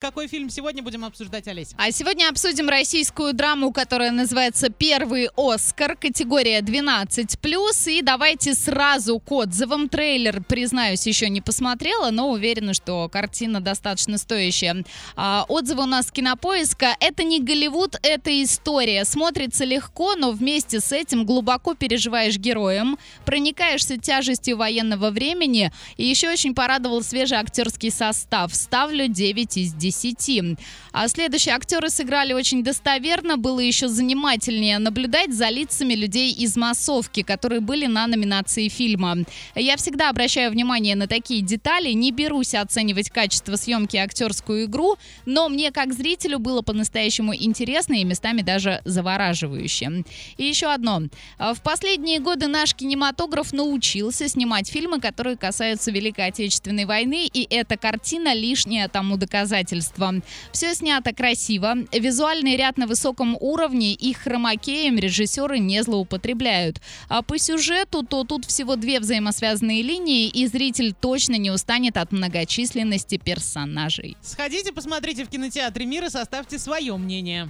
Какой фильм сегодня будем обсуждать, Олеся? А сегодня обсудим российскую драму, которая называется «Первый Оскар», категория 12+. И давайте сразу к отзывам. Трейлер, признаюсь, еще не посмотрела, но уверена, что картина достаточно стоящая. А, отзывы у нас Кинопоиска. Это не Голливуд, это история. Смотрится легко, но вместе с этим глубоко переживаешь героем, проникаешься тяжестью военного времени. И еще очень порадовал свежий актерский состав. Ставлю 9 из 10. 10. А следующие актеры сыграли очень достоверно. Было еще занимательнее наблюдать за лицами людей из массовки, которые были на номинации фильма. Я всегда обращаю внимание на такие детали, не берусь оценивать качество съемки и актерскую игру, но мне как зрителю было по-настоящему интересно и местами даже завораживающе. И еще одно. В последние годы наш кинематограф научился снимать фильмы, которые касаются Великой Отечественной войны, и эта картина лишнее тому доказательство издательства. Все снято красиво, визуальный ряд на высоком уровне и хромакеем режиссеры не злоупотребляют. А по сюжету, то тут всего две взаимосвязанные линии, и зритель точно не устанет от многочисленности персонажей. Сходите, посмотрите в кинотеатре «Мир» и составьте свое мнение.